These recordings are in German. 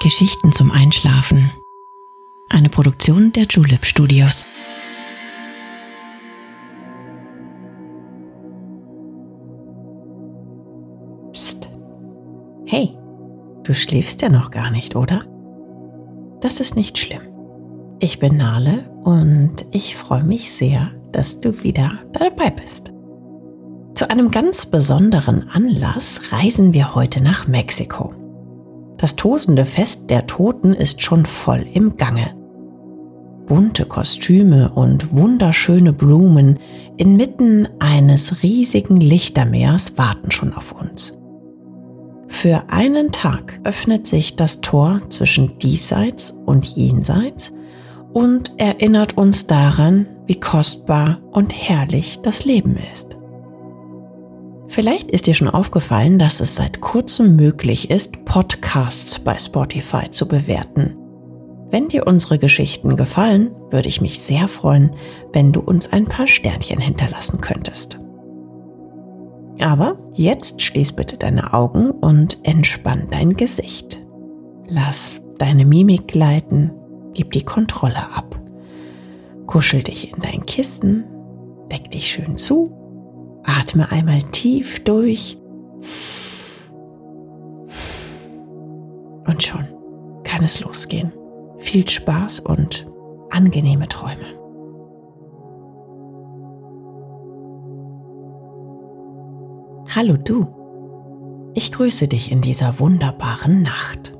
Geschichten zum Einschlafen. Eine Produktion der Julep Studios. Psst. Hey, du schläfst ja noch gar nicht, oder? Das ist nicht schlimm. Ich bin Nale und ich freue mich sehr, dass du wieder dabei bist. Zu einem ganz besonderen Anlass reisen wir heute nach Mexiko. Das tosende Fest der Toten ist schon voll im Gange. Bunte Kostüme und wunderschöne Blumen inmitten eines riesigen Lichtermeers warten schon auf uns. Für einen Tag öffnet sich das Tor zwischen diesseits und jenseits und erinnert uns daran, wie kostbar und herrlich das Leben ist. Vielleicht ist dir schon aufgefallen, dass es seit kurzem möglich ist, Podcasts bei Spotify zu bewerten. Wenn dir unsere Geschichten gefallen, würde ich mich sehr freuen, wenn du uns ein paar Sternchen hinterlassen könntest. Aber jetzt schließ bitte deine Augen und entspann dein Gesicht. Lass deine Mimik gleiten, gib die Kontrolle ab. Kuschel dich in dein Kissen, deck dich schön zu Atme einmal tief durch. Und schon kann es losgehen. Viel Spaß und angenehme Träume. Hallo du. Ich grüße dich in dieser wunderbaren Nacht.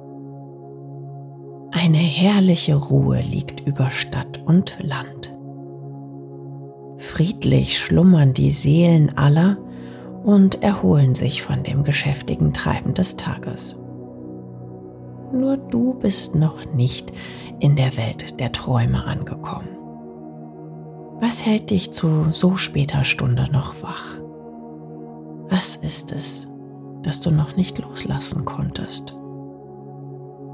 Eine herrliche Ruhe liegt über Stadt und Land. Friedlich schlummern die Seelen aller und erholen sich von dem geschäftigen Treiben des Tages. Nur du bist noch nicht in der Welt der Träume angekommen. Was hält dich zu so später Stunde noch wach? Was ist es, das du noch nicht loslassen konntest?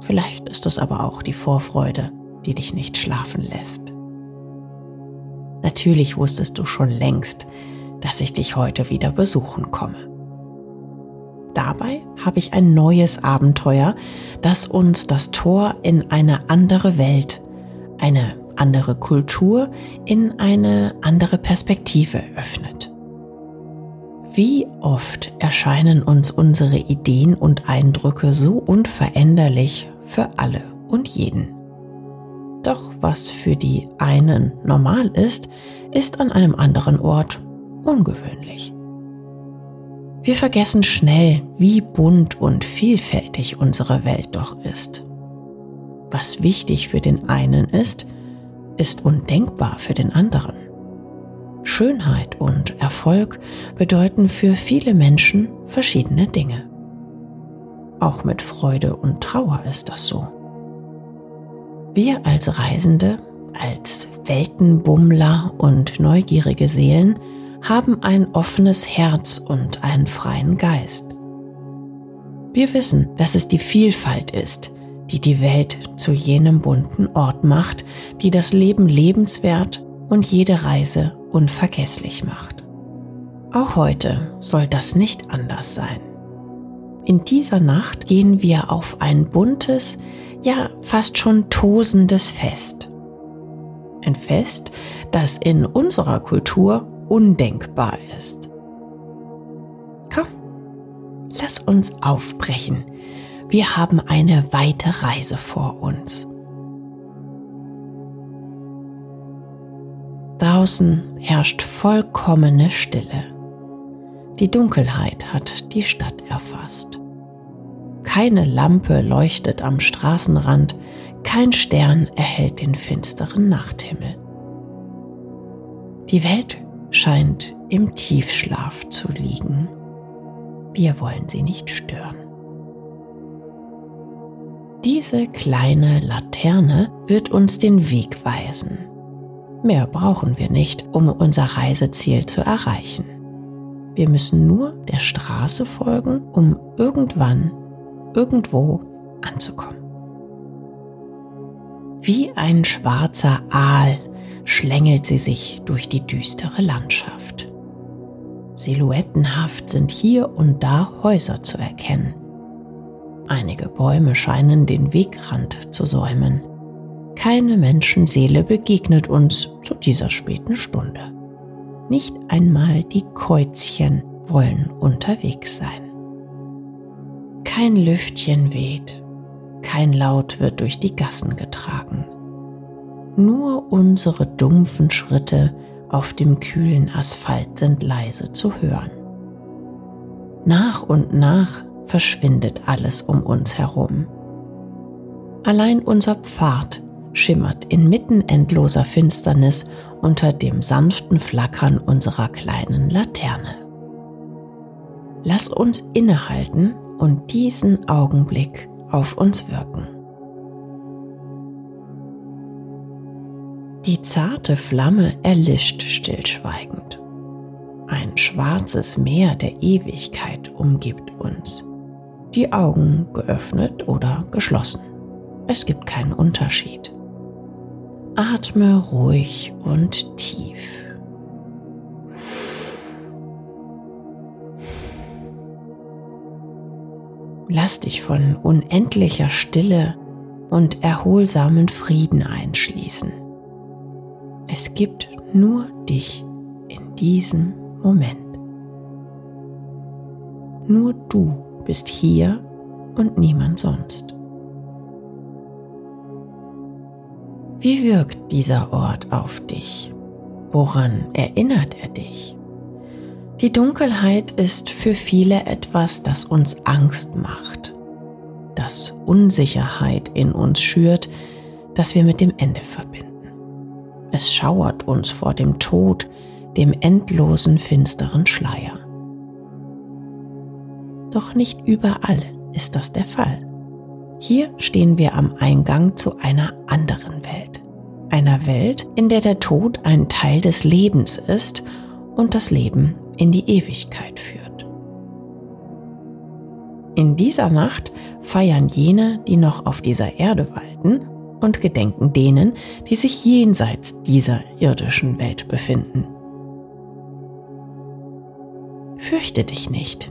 Vielleicht ist es aber auch die Vorfreude, die dich nicht schlafen lässt. Natürlich wusstest du schon längst, dass ich dich heute wieder besuchen komme. Dabei habe ich ein neues Abenteuer, das uns das Tor in eine andere Welt, eine andere Kultur, in eine andere Perspektive öffnet. Wie oft erscheinen uns unsere Ideen und Eindrücke so unveränderlich für alle und jeden. Doch was für die einen normal ist, ist an einem anderen Ort ungewöhnlich. Wir vergessen schnell, wie bunt und vielfältig unsere Welt doch ist. Was wichtig für den einen ist, ist undenkbar für den anderen. Schönheit und Erfolg bedeuten für viele Menschen verschiedene Dinge. Auch mit Freude und Trauer ist das so. Wir als Reisende, als Weltenbummler und neugierige Seelen haben ein offenes Herz und einen freien Geist. Wir wissen, dass es die Vielfalt ist, die die Welt zu jenem bunten Ort macht, die das Leben lebenswert und jede Reise unvergesslich macht. Auch heute soll das nicht anders sein. In dieser Nacht gehen wir auf ein buntes, ja fast schon tosendes Fest. Ein Fest, das in unserer Kultur undenkbar ist. Komm, lass uns aufbrechen. Wir haben eine weite Reise vor uns. Draußen herrscht vollkommene Stille. Die Dunkelheit hat die Stadt erfasst. Keine Lampe leuchtet am Straßenrand, kein Stern erhellt den finsteren Nachthimmel. Die Welt scheint im Tiefschlaf zu liegen. Wir wollen sie nicht stören. Diese kleine Laterne wird uns den Weg weisen. Mehr brauchen wir nicht, um unser Reiseziel zu erreichen. Wir müssen nur der Straße folgen, um irgendwann irgendwo anzukommen. Wie ein schwarzer Aal schlängelt sie sich durch die düstere Landschaft. Silhouettenhaft sind hier und da Häuser zu erkennen. Einige Bäume scheinen den Wegrand zu säumen. Keine Menschenseele begegnet uns zu dieser späten Stunde. Nicht einmal die Käuzchen wollen unterwegs sein. Kein Lüftchen weht, kein Laut wird durch die Gassen getragen. Nur unsere dumpfen Schritte auf dem kühlen Asphalt sind leise zu hören. Nach und nach verschwindet alles um uns herum. Allein unser Pfad schimmert inmitten endloser Finsternis unter dem sanften Flackern unserer kleinen Laterne. Lass uns innehalten und diesen Augenblick auf uns wirken. Die zarte Flamme erlischt stillschweigend. Ein schwarzes Meer der Ewigkeit umgibt uns. Die Augen geöffnet oder geschlossen. Es gibt keinen Unterschied. Atme ruhig und tief. Lass dich von unendlicher Stille und erholsamen Frieden einschließen. Es gibt nur dich in diesem Moment. Nur du bist hier und niemand sonst. Wie wirkt dieser Ort auf dich? Woran erinnert er dich? Die Dunkelheit ist für viele etwas, das uns Angst macht, das Unsicherheit in uns schürt, das wir mit dem Ende verbinden. Es schauert uns vor dem Tod, dem endlosen finsteren Schleier. Doch nicht überall ist das der Fall. Hier stehen wir am Eingang zu einer anderen Welt. Einer Welt, in der der Tod ein Teil des Lebens ist und das Leben in die Ewigkeit führt. In dieser Nacht feiern jene, die noch auf dieser Erde walten, und gedenken denen, die sich jenseits dieser irdischen Welt befinden. Fürchte dich nicht.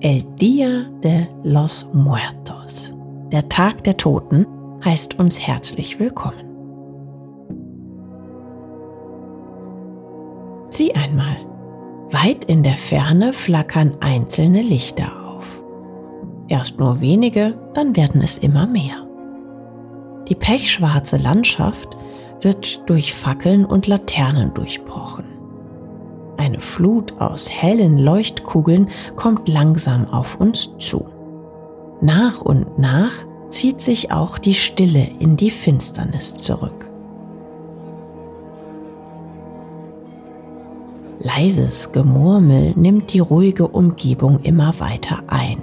El Dia de los Muertos, der Tag der Toten, heißt uns herzlich willkommen. Sieh einmal, weit in der Ferne flackern einzelne Lichter auf. Erst nur wenige, dann werden es immer mehr. Die pechschwarze Landschaft wird durch Fackeln und Laternen durchbrochen. Eine Flut aus hellen Leuchtkugeln kommt langsam auf uns zu. Nach und nach zieht sich auch die Stille in die Finsternis zurück. Leises Gemurmel nimmt die ruhige Umgebung immer weiter ein.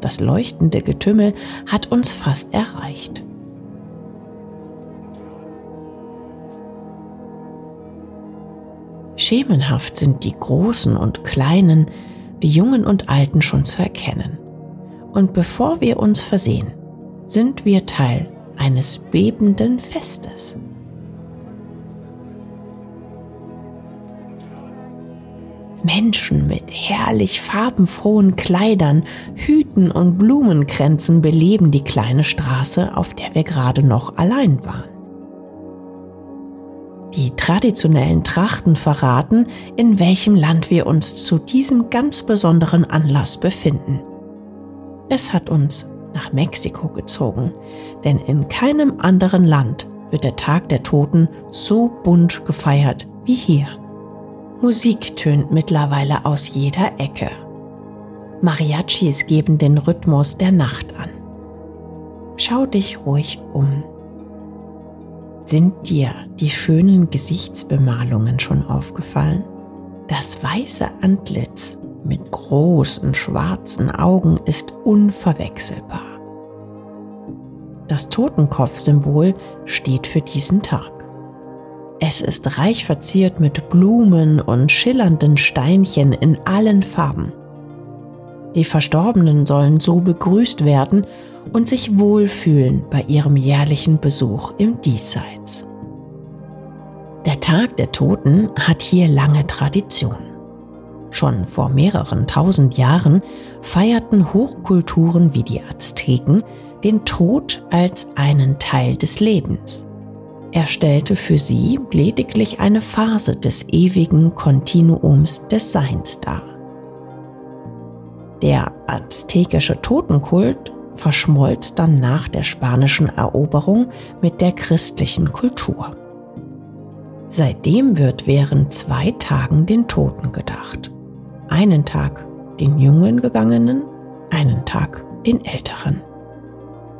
Das leuchtende Getümmel hat uns fast erreicht. Schemenhaft sind die Großen und Kleinen, die Jungen und Alten schon zu erkennen. Und bevor wir uns versehen, sind wir Teil eines bebenden Festes. Menschen mit herrlich farbenfrohen Kleidern, Hüten und Blumenkränzen beleben die kleine Straße, auf der wir gerade noch allein waren. Die traditionellen Trachten verraten, in welchem Land wir uns zu diesem ganz besonderen Anlass befinden. Es hat uns nach Mexiko gezogen, denn in keinem anderen Land wird der Tag der Toten so bunt gefeiert wie hier. Musik tönt mittlerweile aus jeder Ecke. Mariachis geben den Rhythmus der Nacht an. Schau dich ruhig um. Sind dir die schönen Gesichtsbemalungen schon aufgefallen? Das weiße Antlitz mit großen schwarzen Augen ist unverwechselbar. Das Totenkopfsymbol steht für diesen Tag. Es ist reich verziert mit Blumen und schillernden Steinchen in allen Farben. Die Verstorbenen sollen so begrüßt werden und sich wohlfühlen bei ihrem jährlichen Besuch im Diesseits. Der Tag der Toten hat hier lange Tradition. Schon vor mehreren tausend Jahren feierten Hochkulturen wie die Azteken den Tod als einen Teil des Lebens. Er stellte für sie lediglich eine Phase des ewigen Kontinuums des Seins dar. Der aztekische Totenkult verschmolz dann nach der spanischen Eroberung mit der christlichen Kultur. Seitdem wird während zwei Tagen den Toten gedacht. Einen Tag den jungen Gegangenen, einen Tag den älteren.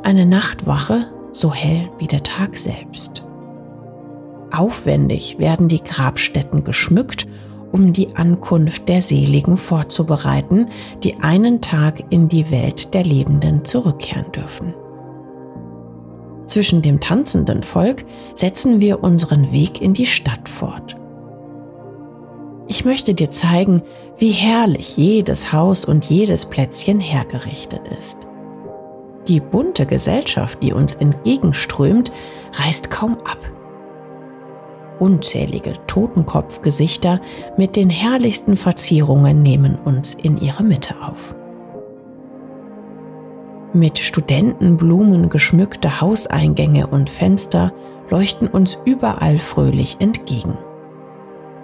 Eine Nachtwache so hell wie der Tag selbst. Aufwendig werden die Grabstätten geschmückt um die Ankunft der Seligen vorzubereiten, die einen Tag in die Welt der Lebenden zurückkehren dürfen. Zwischen dem tanzenden Volk setzen wir unseren Weg in die Stadt fort. Ich möchte dir zeigen, wie herrlich jedes Haus und jedes Plätzchen hergerichtet ist. Die bunte Gesellschaft, die uns entgegenströmt, reißt kaum ab Unzählige Totenkopfgesichter mit den herrlichsten Verzierungen nehmen uns in ihre Mitte auf. Mit Studentenblumen geschmückte Hauseingänge und Fenster leuchten uns überall fröhlich entgegen.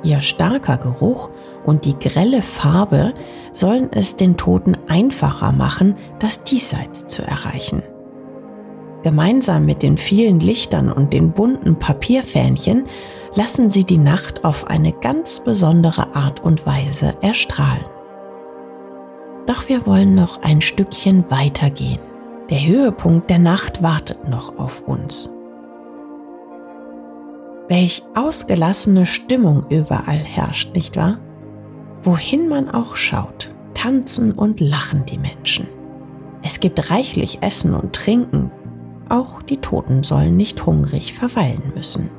Ihr starker Geruch und die grelle Farbe sollen es den Toten einfacher machen, das Diesseits zu erreichen. Gemeinsam mit den vielen Lichtern und den bunten Papierfähnchen lassen sie die Nacht auf eine ganz besondere Art und Weise erstrahlen. Doch wir wollen noch ein Stückchen weitergehen. Der Höhepunkt der Nacht wartet noch auf uns. Welch ausgelassene Stimmung überall herrscht, nicht wahr? Wohin man auch schaut, tanzen und lachen die Menschen. Es gibt reichlich Essen und Trinken. Auch die Toten sollen nicht hungrig verweilen müssen.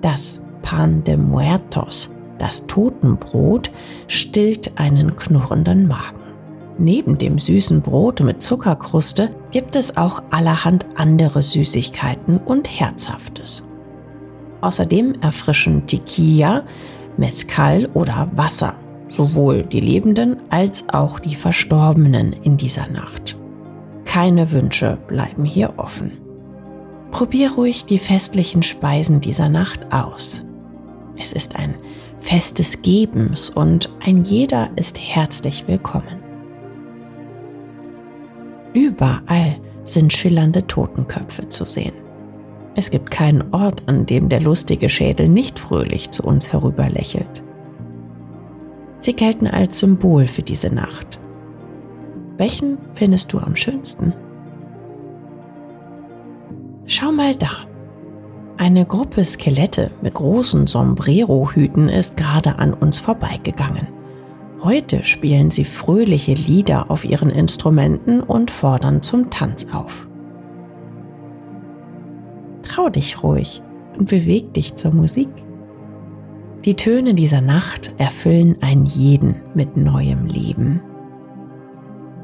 Das Pan de Muertos, das Totenbrot, stillt einen knurrenden Magen. Neben dem süßen Brot mit Zuckerkruste gibt es auch allerhand andere Süßigkeiten und Herzhaftes. Außerdem erfrischen Tequila, Mezcal oder Wasser sowohl die Lebenden als auch die Verstorbenen in dieser Nacht. Keine Wünsche bleiben hier offen. Probier ruhig die festlichen Speisen dieser Nacht aus. Es ist ein Fest des Gebens und ein jeder ist herzlich willkommen. Überall sind schillernde Totenköpfe zu sehen. Es gibt keinen Ort, an dem der lustige Schädel nicht fröhlich zu uns herüberlächelt. Sie gelten als Symbol für diese Nacht. Welchen findest du am schönsten? Schau mal da. Eine Gruppe Skelette mit großen Sombrero-Hüten ist gerade an uns vorbeigegangen. Heute spielen sie fröhliche Lieder auf ihren Instrumenten und fordern zum Tanz auf. Trau dich ruhig und beweg dich zur Musik. Die Töne dieser Nacht erfüllen einen jeden mit neuem Leben.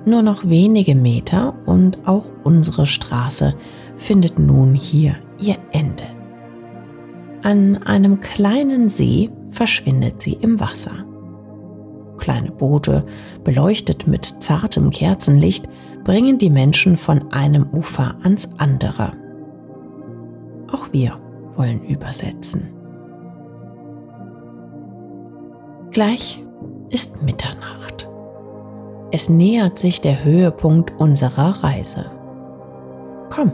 Nur noch wenige Meter und auch unsere Straße findet nun hier ihr Ende. An einem kleinen See verschwindet sie im Wasser. Kleine Boote, beleuchtet mit zartem Kerzenlicht, bringen die Menschen von einem Ufer ans andere. Auch wir wollen übersetzen. Gleich ist Mitternacht. Es nähert sich der Höhepunkt unserer Reise. Komm,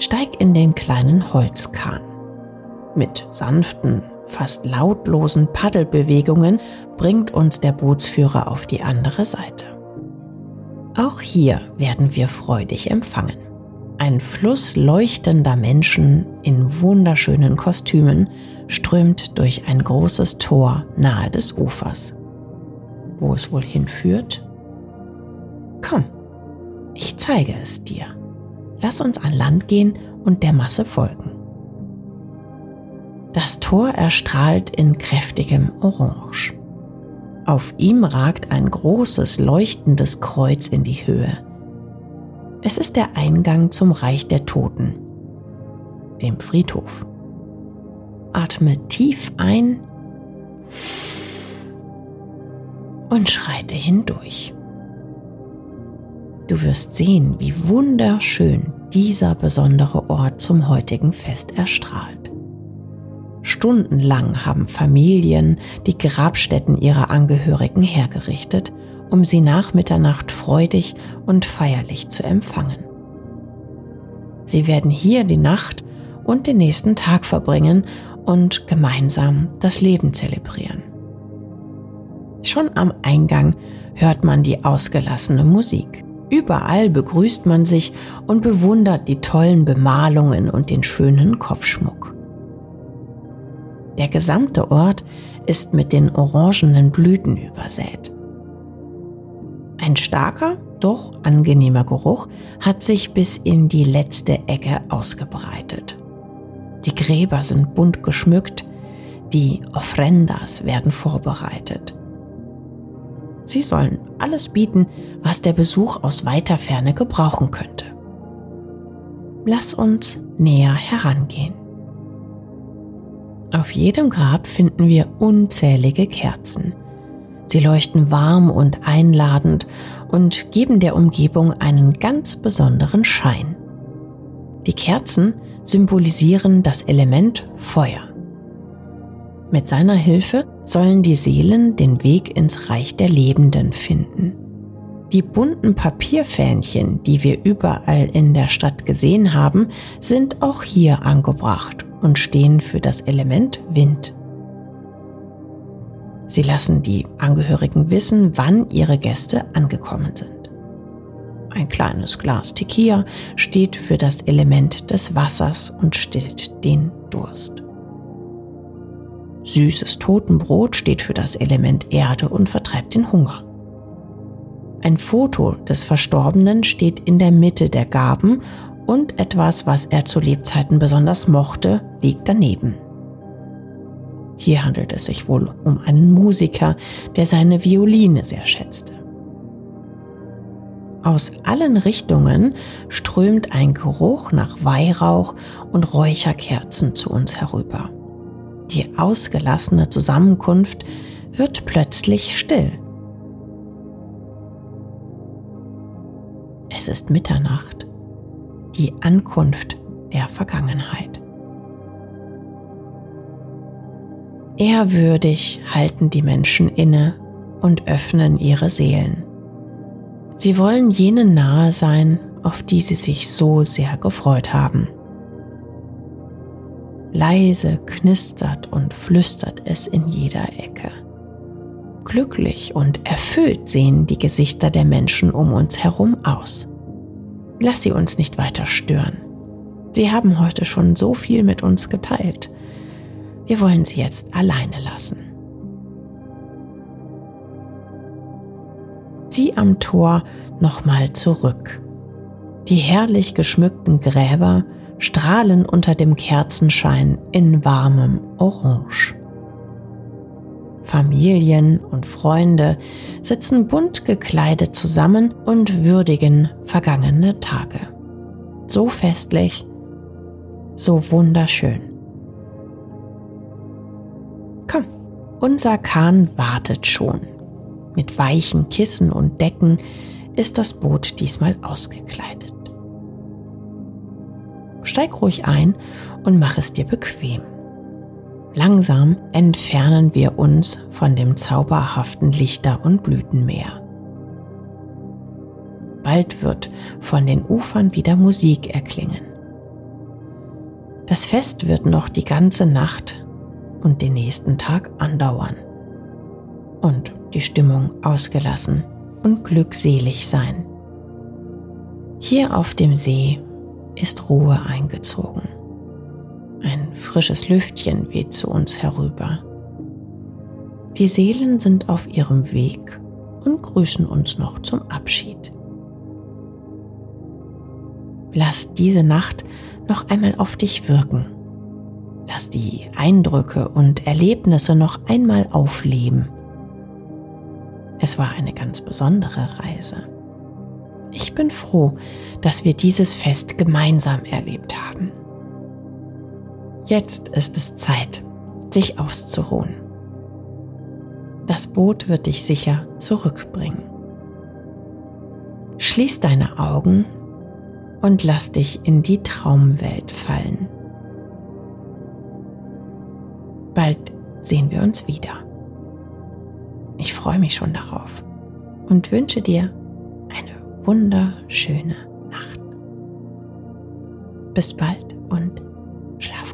steig in den kleinen Holzkahn. Mit sanften, fast lautlosen Paddelbewegungen bringt uns der Bootsführer auf die andere Seite. Auch hier werden wir freudig empfangen. Ein Fluss leuchtender Menschen in wunderschönen Kostümen strömt durch ein großes Tor nahe des Ufers. Wo es wohl hinführt? Komm, ich zeige es dir. Lass uns an Land gehen und der Masse folgen. Das Tor erstrahlt in kräftigem Orange. Auf ihm ragt ein großes leuchtendes Kreuz in die Höhe. Es ist der Eingang zum Reich der Toten, dem Friedhof. Atme tief ein und schreite hindurch. Du wirst sehen, wie wunderschön dieser besondere Ort zum heutigen Fest erstrahlt. Stundenlang haben Familien die Grabstätten ihrer Angehörigen hergerichtet, um sie nach Mitternacht freudig und feierlich zu empfangen. Sie werden hier die Nacht und den nächsten Tag verbringen und gemeinsam das Leben zelebrieren. Schon am Eingang hört man die ausgelassene Musik. Überall begrüßt man sich und bewundert die tollen Bemalungen und den schönen Kopfschmuck. Der gesamte Ort ist mit den orangenen Blüten übersät. Ein starker, doch angenehmer Geruch hat sich bis in die letzte Ecke ausgebreitet. Die Gräber sind bunt geschmückt, die Ofrendas werden vorbereitet. Sie sollen alles bieten, was der Besuch aus weiter Ferne gebrauchen könnte. Lass uns näher herangehen. Auf jedem Grab finden wir unzählige Kerzen. Sie leuchten warm und einladend und geben der Umgebung einen ganz besonderen Schein. Die Kerzen symbolisieren das Element Feuer. Mit seiner Hilfe sollen die Seelen den Weg ins Reich der Lebenden finden. Die bunten Papierfähnchen, die wir überall in der Stadt gesehen haben, sind auch hier angebracht und stehen für das Element Wind. Sie lassen die Angehörigen wissen, wann ihre Gäste angekommen sind. Ein kleines Glas Tequila steht für das Element des Wassers und stillt den Durst. Süßes Totenbrot steht für das Element Erde und vertreibt den Hunger. Ein Foto des Verstorbenen steht in der Mitte der Gaben und etwas, was er zu Lebzeiten besonders mochte, liegt daneben. Hier handelt es sich wohl um einen Musiker, der seine Violine sehr schätzte. Aus allen Richtungen strömt ein Geruch nach Weihrauch und Räucherkerzen zu uns herüber. Die ausgelassene Zusammenkunft wird plötzlich still. Es ist Mitternacht, die Ankunft der Vergangenheit. Ehrwürdig halten die Menschen inne und öffnen ihre Seelen. Sie wollen jenen nahe sein, auf die sie sich so sehr gefreut haben. Leise knistert und flüstert es in jeder Ecke. Glücklich und erfüllt sehen die Gesichter der Menschen um uns herum aus. Lass sie uns nicht weiter stören. Sie haben heute schon so viel mit uns geteilt. Wir wollen sie jetzt alleine lassen. Zieh am Tor nochmal zurück. Die herrlich geschmückten Gräber strahlen unter dem Kerzenschein in warmem Orange. Familien und Freunde sitzen bunt gekleidet zusammen und würdigen vergangene Tage. So festlich, so wunderschön. Komm, unser Kahn wartet schon. Mit weichen Kissen und Decken ist das Boot diesmal ausgekleidet. Steig ruhig ein und mach es dir bequem. Langsam entfernen wir uns von dem zauberhaften Lichter- und Blütenmeer. Bald wird von den Ufern wieder Musik erklingen. Das Fest wird noch die ganze Nacht und den nächsten Tag andauern. Und die Stimmung ausgelassen und glückselig sein. Hier auf dem See ist Ruhe eingezogen. Ein frisches Lüftchen weht zu uns herüber. Die Seelen sind auf ihrem Weg und grüßen uns noch zum Abschied. Lass diese Nacht noch einmal auf dich wirken. Lass die Eindrücke und Erlebnisse noch einmal aufleben. Es war eine ganz besondere Reise. Ich bin froh, dass wir dieses Fest gemeinsam erlebt haben. Jetzt ist es Zeit, sich auszuruhen. Das Boot wird dich sicher zurückbringen. Schließ deine Augen und lass dich in die Traumwelt fallen. Bald sehen wir uns wieder. Ich freue mich schon darauf und wünsche dir wunderschöne Nacht. Bis bald und schlaf.